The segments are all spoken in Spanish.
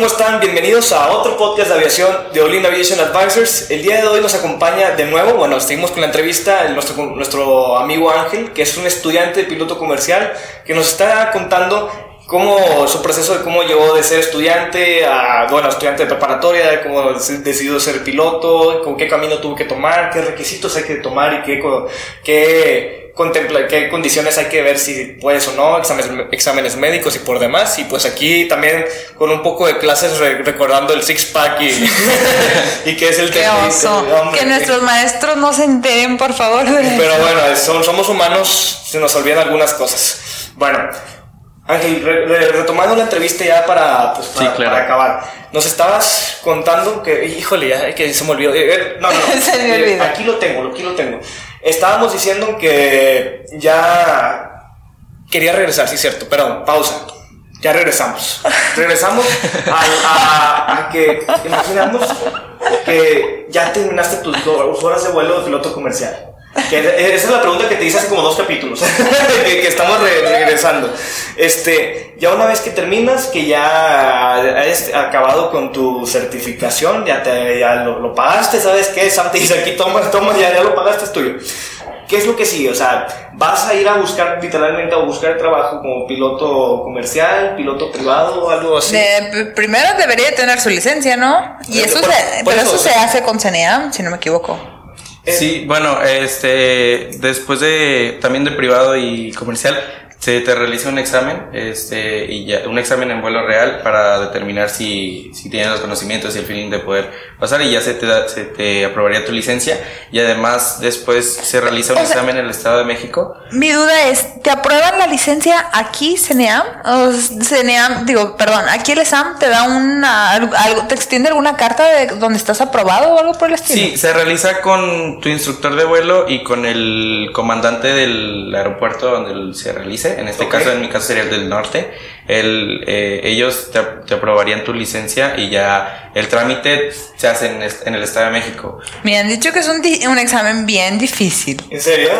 ¿Cómo están? Bienvenidos a otro podcast de aviación de Olin Aviation Advisors. El día de hoy nos acompaña de nuevo, bueno, seguimos con la entrevista, nuestro, nuestro amigo Ángel, que es un estudiante de piloto comercial, que nos está contando cómo su proceso de cómo llegó de ser estudiante a, bueno, estudiante de preparatoria, cómo decidió ser piloto, con qué camino tuvo que tomar, qué requisitos hay que tomar y qué, qué contempla qué condiciones hay que ver si puedes o no, exámenes, exámenes médicos y por demás. Y pues aquí también con un poco de clases recordando el six pack y, y que es el qué oso. que nuestros maestros no se enteren, por favor. Pero bueno, somos humanos, se nos olvidan algunas cosas. Bueno, Ángel, retomando la entrevista ya para, pues, para, acabar. Nos estabas contando que, híjole, ya que se me olvidó. Eh, eh, no, no, se me eh, olvidó. Aquí lo tengo, aquí lo tengo. Estábamos diciendo que ya quería regresar, sí, cierto, perdón, pausa. Ya regresamos. Regresamos a, a, que imaginamos que ya terminaste tus dos horas de vuelo de piloto comercial. Que esa es la pregunta que te hice hace como dos capítulos, que, estamos regresando. Este, ya una vez que terminas, que ya has acabado con tu certificación, ya, te, ya lo, pagaste, ¿sabes qué? Sam te dice aquí, toma, toma, ya, ya lo pagaste, es tuyo. ¿Qué es lo que sigue? O sea, vas a ir a buscar, literalmente, a buscar trabajo como piloto comercial, piloto privado o algo así. primero debería tener su licencia, ¿no? Y eso, pero eso se hace con CNEAM, si no me equivoco. Sí, bueno, este, después de también de privado y comercial, se te realiza un examen, este, y ya, un examen en vuelo real para determinar si, si tienes los conocimientos y el feeling de poder pasar y ya se te, da, se te aprobaría tu licencia y además después se realiza un examen en el Estado de México. Mi duda es, ¿te aprueban la licencia aquí, CNEAM? O CNEAM, digo, perdón, aquí el exam te da una, algo, te extiende alguna carta de donde estás aprobado o algo por el estilo? Sí, se realiza con tu instructor de vuelo y con el comandante del aeropuerto donde se realice en este caso, en mi caso sería el del norte, el, eh, ellos te, aprobarían tu licencia y ya el trámite se hace en, el Estado de México. Me han dicho que es un, un examen bien difícil. ¿En serio?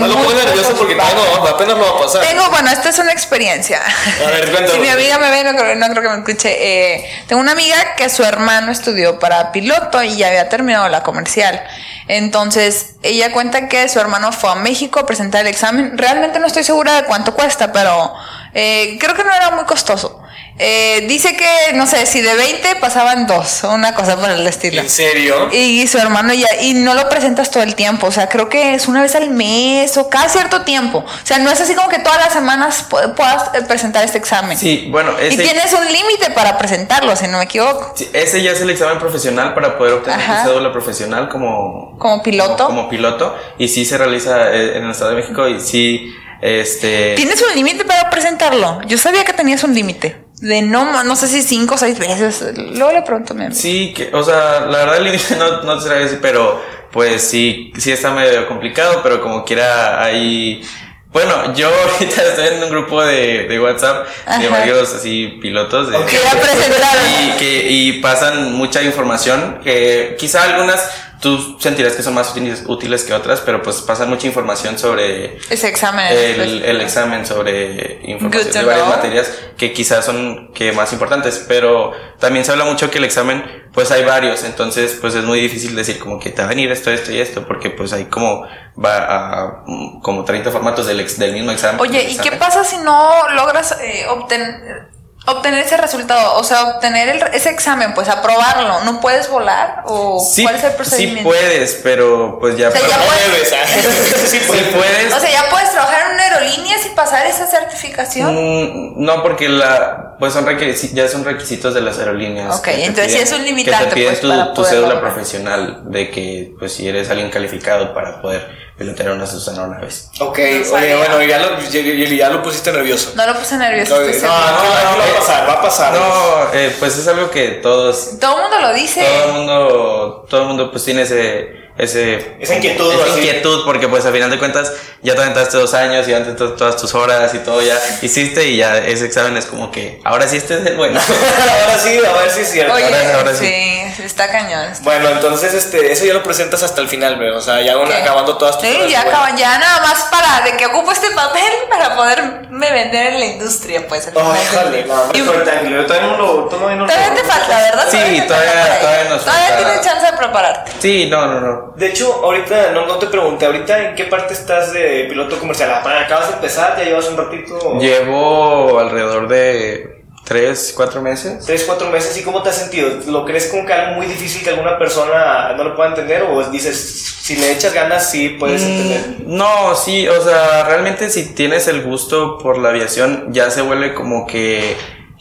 no lo pongo nervioso porque tengo, apenas lo va a pasar. Tengo, bueno, esta es una experiencia. A ver, Si mi amiga me ve, no creo, no creo que me escuche. Eh, tengo una amiga que su hermano estudió para piloto y ya había terminado la comercial. Entonces, ella cuenta que su hermano fue a México a presentar el examen. Realmente no estoy segura de cuánto cuesta, pero eh, creo que no era muy costoso. Eh, dice que, no sé, si de 20 pasaban dos, una cosa por el estilo. ¿En serio? Y, su hermano ya, y no lo presentas todo el tiempo, o sea, creo que es una vez al mes o cada cierto tiempo. O sea, no es así como que todas las semanas puedas eh, presentar este examen. Sí, bueno, Y tienes un límite para presentarlo, si no me equivoco. ese ya es el examen profesional para poder obtener tu cédula profesional como... Como piloto. Como, como piloto, y sí se realiza en el Estado de México y sí este. ¿Tienes un límite para presentarlo? Yo sabía que tenías un límite. De no, no sé si cinco o seis veces. Luego le pregunto a Sí, que, o sea, la verdad el límite no, no te decir, pero pues sí, sí está medio complicado, pero como quiera hay. Bueno, yo ahorita estoy en un grupo de, de WhatsApp de varios así pilotos de, y, que, y pasan mucha información que quizá algunas tú sentirás que son más útiles, que otras, pero pues pasan mucha información sobre ese examen, el, el examen sobre información de varias materias que quizás son que más importantes, pero también se habla mucho que el examen pues hay varios, entonces pues es muy difícil decir como que te va a venir esto, esto y esto, porque pues hay como va a como 30 formatos del, del mismo examen. Oye, ¿y qué pasa si no logras eh, obtener obtener ese resultado, o sea, obtener ese examen, pues aprobarlo, ¿no puedes volar? ¿O cuál es el procedimiento? Sí puedes, pero pues ya, o sea, ya puedes, sí, puedes. O sea, ya puedes trabajar en una aerolínea y pasar esa certificación. Mm, no, porque la pues son ya son requisitos de las aerolíneas. Ok, entonces sí es un limitante. Que te piden pues, tu, tu cédula profesional de que pues si eres alguien calificado para poder pilotear una de sus aeronaves. Ok, oye, bueno, ya lo, ya, lo pusiste nervioso. No lo puse nervioso. No, no, no, va a pasar, va a pasar. No, eh, pues es algo que todos... Todo el mundo lo dice. Todo el mundo, todo el mundo pues tiene ese ese, esa inquietud. Esa inquietud, porque pues al final de cuentas ya te aventaste dos años y antes todas tus horas y todo ya hiciste y ya ese examen es como que ahora sí este es el bueno. ahora sí, a ver si es cierto. Oye, ahora, sí. está cañón. Bueno, entonces este, eso ya lo presentas hasta el final, o sea, ya acabando todas tus Sí, ya acaban, ya nada más para de que ocupo este papel para poderme vender en la industria, pues. Oh, jale, no, y, todavía no lo, todavía no Todavía te falta, ¿verdad? Sí, todavía, todavía, nos falta. Todavía tienes chance de prepararte. Sí, no, no, no. De hecho, ahorita no, no te pregunté, ahorita en qué parte estás de piloto comercial. Ah, acabas de empezar, ya llevas un ratito. Llevo alrededor de tres, cuatro meses. Tres, cuatro meses. ¿Y cómo te has sentido? ¿Lo crees como que algo muy difícil que alguna persona no lo pueda entender? ¿O dices, si le echas ganas, sí puedes mm, entender? No, sí, o sea, realmente si tienes el gusto por la aviación, ya se vuelve como que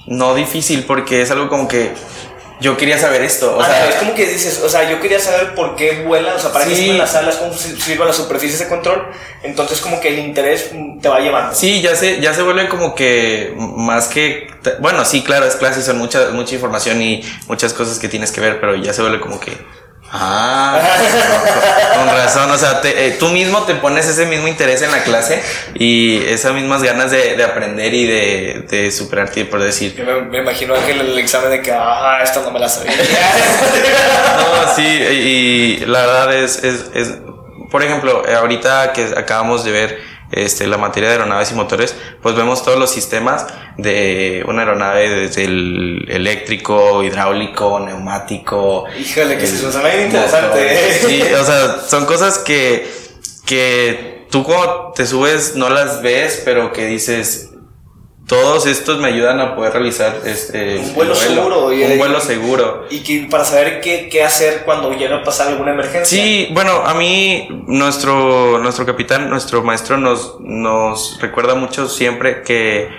no difícil, porque es algo como que yo quería saber esto. O sea, es como que dices, o sea, yo quería saber por qué vuelan, o sea, para qué sirven las alas, cómo sirven las superficies de control. Entonces, como que el interés te va llevando. Sí, ya se, ya se vuelve como que más que. Bueno, sí, claro, es clase, son mucha, mucha información y muchas cosas que tienes que ver, pero ya se vuelve como que Ah, con, razón, o sea, eh, tú mismo te pones ese mismo interés en la clase y esas mismas ganas de, aprender y de, de superarte, por decir. me, me, imagino que el examen de que, ah, esto no me la sabía. no, sí, y, la verdad es, es, es, por ejemplo, ahorita que acabamos de ver este, la materia de aeronaves y motores, pues vemos todos los sistemas de una aeronave desde el eléctrico, hidráulico, neumático. Híjole, que se suena bien interesante. ¿eh? Sí, o sea, son cosas que, que tú cuando te subes no las ves, pero que dices, todos estos me ayudan a poder realizar este un vuelo, seguro un vuelo seguro. y que para saber qué, qué, hacer cuando llega a pasar alguna emergencia. Sí bueno a mí nuestro nuestro capitán nuestro maestro nos nos recuerda mucho siempre que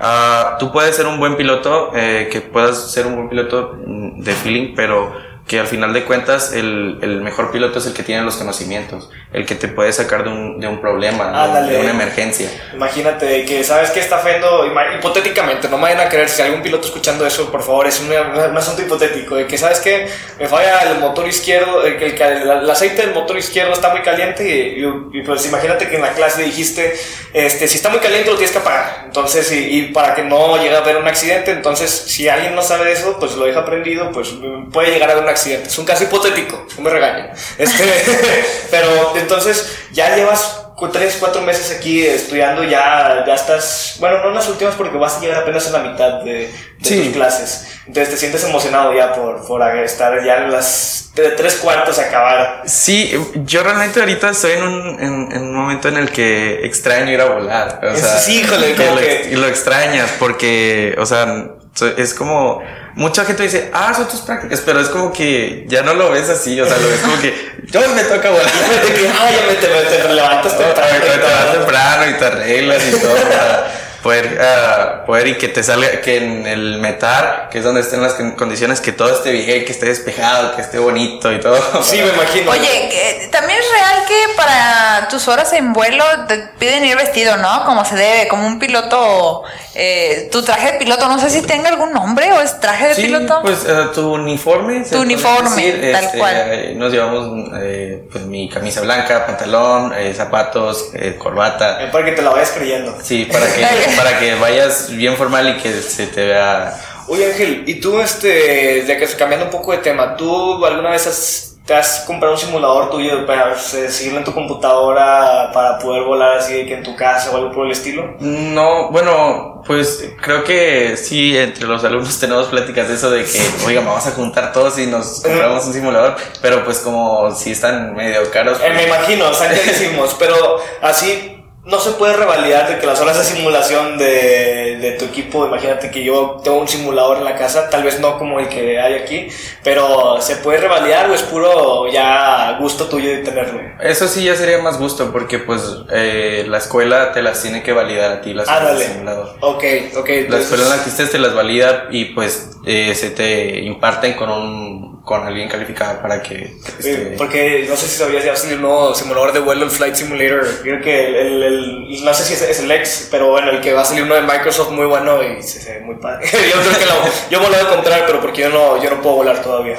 uh, tú puedes ser un buen piloto eh, que puedas ser un buen piloto de feeling pero que al final de cuentas el, el, mejor piloto es el que tiene los conocimientos, el que te puede sacar de un, de un problema, de, una emergencia. Imagínate que sabes que está fallando, hipotéticamente, no me vayan a creer, si algún piloto escuchando eso, por favor, es un, un asunto hipotético, de que sabes que me falla el motor izquierdo, el, el, el, aceite del motor izquierdo está muy caliente y, pues imagínate que en la clase dijiste, este, si está muy caliente lo tienes que apagar, entonces, y, y para que no llegue a haber un accidente, entonces si alguien no sabe eso, pues lo deja prendido, pues puede llegar a haber un accidente. Es un caso hipotético, no me regañen. Este, pero entonces ya llevas tres, cuatro meses aquí estudiando, ya, ya estás, bueno, no en las últimas porque vas a llegar apenas a la mitad de, tus clases. Entonces te sientes emocionado ya por, por estar ya en las de tres cuartos a acabar. Sí, yo realmente ahorita estoy en un, en, un momento en el que extraño ir a volar. O sea, sí, híjole, que, Y lo extrañas porque, o sea, es como mucha gente dice, ah, son tus prácticas, pero es como que ya no lo ves así, o sea, lo ves como que yo me toca volar. ah, ya me te, te levantas temprano. Te, temprano y te arreglas y todo poder, uh, poder y que te salga, que en el metar, que es donde estén las condiciones, que todo esté bien, que esté despejado, que esté bonito y todo. Sí, me imagino. Oye, también es real que para tus horas en vuelo te piden ir vestido, ¿no? Como se debe, como un piloto, eh, tu traje de piloto, no sé si tenga algún nombre o es traje de sí, piloto. Pues uh, tu uniforme. Tu uniforme, tal este, cual. Nos llevamos eh, pues mi camisa blanca, pantalón, eh, zapatos, corbata. Para que te la vayas creyendo. Sí, para que para que vayas bien formal y que se te vea. Oye Ángel, y tú, este, de que cambiando un poco de tema, ¿tú alguna vez has, te has comprado un simulador tuyo para seguirlo en tu computadora para poder volar así que en tu casa o algo por el estilo? No, bueno, pues creo que sí, entre los alumnos tenemos pláticas de eso de que, oiga, vamos a juntar todos y nos compramos un simulador, pero pues como si están medio caros. Eh, me imagino, están carísimos, pero así no se puede revalidar de que las horas de simulación de, de, tu equipo, imagínate que yo tengo un simulador en la casa, tal vez no como el que hay aquí, pero se puede revalidar o es puro ya gusto tuyo de tenerlo. Eso sí ya sería más gusto porque pues eh, la escuela te las tiene que validar a ti las horas de simulador. Ok, ok. La escuela en la que estés te las valida y pues eh, se te imparten con un con alguien calificado para que... Este... Porque no sé si sabías, ya salió un nuevo simulador de vuelo, el Flight Simulator. Creo que el, el, no sé si es, el X, pero bueno, el que va a salir uno de Microsoft muy bueno y se, ve muy padre. yo creo que lo, yo me lo voy a comprar, pero porque yo no, yo no puedo volar todavía.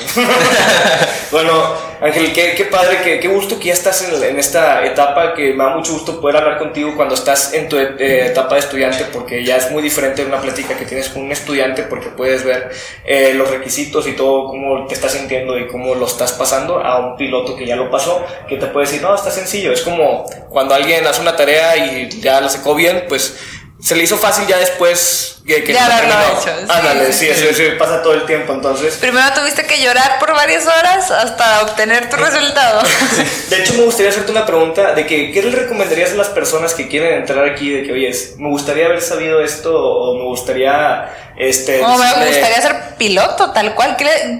bueno, Ángel, qué, padre, qué, gusto que ya estás en, esta etapa, que me da mucho gusto poder hablar contigo cuando estás en tu eh, etapa de estudiante, porque ya es muy diferente una plática que tienes con un estudiante, porque puedes ver eh, los requisitos y todo, cómo te estás sintiendo y cómo lo estás pasando, a un piloto que ya lo pasó, que te puede decir, no, está sencillo. Es como cuando alguien hace una tarea y ya la sacó bien, pues se le hizo fácil ya después que, que ya haberlo hecho. Ándale, sí, sí, sí, pasa todo el tiempo entonces. Primero tuviste que llorar por varias horas hasta obtener tu resultado. De hecho, me gustaría hacerte una pregunta de que, ¿qué le recomendarías a las personas que quieren entrar aquí? De que, oye, me gustaría haber sabido esto o me gustaría... Este, me gustaría ser piloto, tal cual.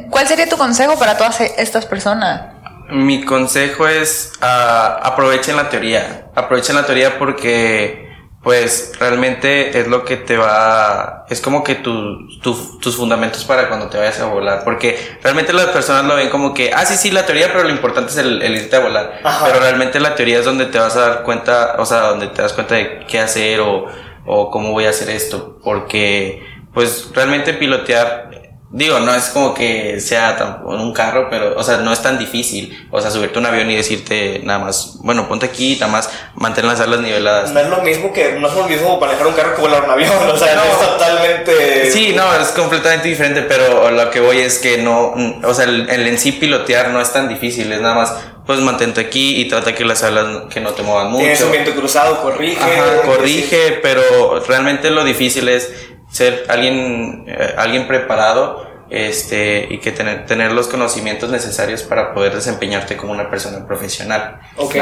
¿Cuál sería tu consejo para todas estas personas? Mi consejo es uh, aprovechen la teoría. Aprovechen la teoría porque pues realmente es lo que te va, es como que tu, tus fundamentos para cuando te vayas a volar, porque realmente las personas lo ven como que, ah, sí, sí, la teoría, pero lo importante es el, irte a volar, pero realmente la teoría es donde te vas a dar cuenta, o sea, donde te das cuenta de qué hacer o, o cómo voy a hacer esto, porque pues realmente pilotear Digo, no es como que sea un carro, pero, o sea, no es tan difícil. O sea, subirte a un avión y decirte nada más, bueno, ponte aquí y nada más mantén las alas niveladas. No es lo mismo que, no es lo mismo manejar un carro que volar un avión, o sea, no, es totalmente. Sí, no, es completamente diferente, pero lo que voy es que no, o sea, el, en sí pilotear no es tan difícil, es nada más, pues mantente aquí y trata que las alas que no te muevan mucho. Tienes un viento cruzado, corrige. Ajá, corrige, pero realmente lo difícil es ser alguien, eh, alguien preparado este, y que tener, tener los conocimientos necesarios para poder desempeñarte como una persona profesional. Ok,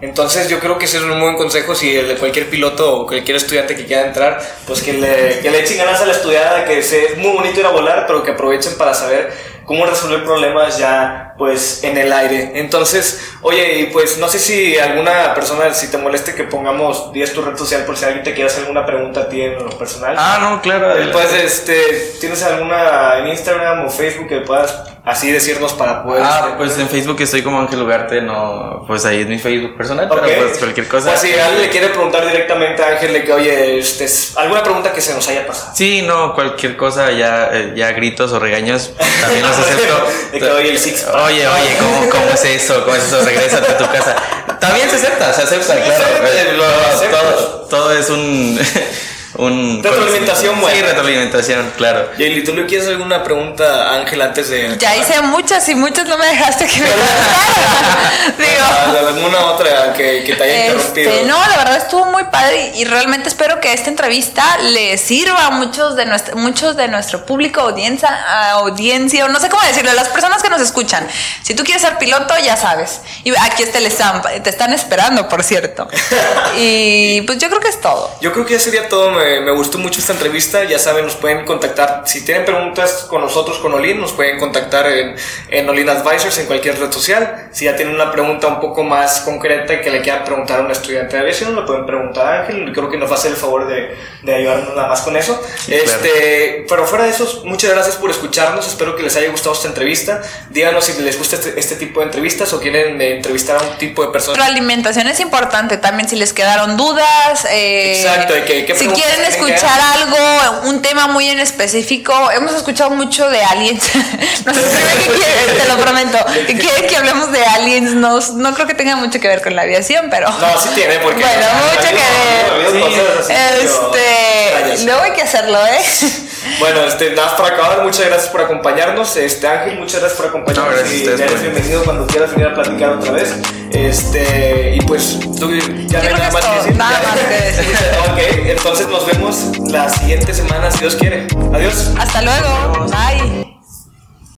entonces yo creo que ese es un muy buen consejo si el de cualquier piloto o cualquier estudiante que quiera entrar, pues que le, que le echen ganas a la estudiada, que es muy bonito ir a volar, pero que aprovechen para saber cómo resolver problemas ya pues en el aire. Entonces, oye, y pues no sé si alguna persona, si te moleste que pongamos 10 tu red social por si alguien te quiere hacer alguna pregunta a ti en lo personal. Ah, no, claro. Pues este, ¿tienes alguna en Instagram o Facebook que puedas así decirnos para poder... Ah, pues en Facebook estoy como Ángel Ugarte, no, pues ahí es mi Facebook personal, pero pues cualquier cosa. Pues si alguien le quiere preguntar directamente a Ángel de que, oye, este, alguna pregunta que se nos haya pasado. Sí, no, cualquier cosa, ya, eh, ya gritos o regaños, también los acepto. de que, oye, el six Oye, oye, ¿cómo, ¿cómo, es eso? ¿Cómo es eso? Regrésate a tu casa. También se acepta, se acepta, claro. todo, todo es un... un retroalimentación buena. Sí, retroalimentación, claro. Y ¿tú le quieres alguna pregunta Ángel antes de.? Ya hice muchas y muchas no me dejaste que me Digo. ¿Alguna otra que, que te haya este, interrumpido? No, la verdad estuvo muy padre y realmente espero que esta entrevista le sirva a muchos de nuestro, muchos de nuestro público, audiencia, audiencia, o no sé cómo decirlo, las personas que nos escuchan. Si tú quieres ser piloto, ya sabes. Y aquí está el stamp, te están esperando, por cierto. y pues yo creo que es todo. Yo creo que ya sería todo me, gustó mucho esta entrevista. Ya saben, nos pueden contactar. Si tienen preguntas con nosotros, con Olin, nos pueden contactar en, en Olin Advisors en cualquier red social. Si ya tienen una pregunta un poco más concreta y que le quieran preguntar a un estudiante de aviación, lo pueden preguntar a Ángel. Creo que nos va a hacer el favor de, de ayudarnos nada más con eso. este, Pero fuera de eso, muchas gracias por escucharnos. Espero que les haya gustado esta entrevista. Díganos si les gusta este, este tipo de entrevistas o quieren eh, entrevistar a un tipo de persona. La alimentación es importante también si les quedaron dudas. Eh, Exacto, que, si quieren escuchar algo, un tema muy en específico, hemos escuchado mucho de aliens. no sé si quieren, te lo prometo. Que quieren que hablemos de aliens. No, no creo que tenga mucho que ver con la aviación, pero. No, sí tiene, porque. Bueno, mucho que ver. este. Luego hay que hacerlo, ¿eh? Bueno, este, nada para acabar, muchas gracias por acompañarnos. Este, Ángel, muchas gracias por acompañarnos. No, y eres bienvenido cuando quieras venir a platicar otra vez. Este, y pues, tú ya no hay nada más que decir. Nada más que decir. ok, entonces nos vemos la siguiente semana, si Dios quiere. Adiós. Hasta luego. Bye.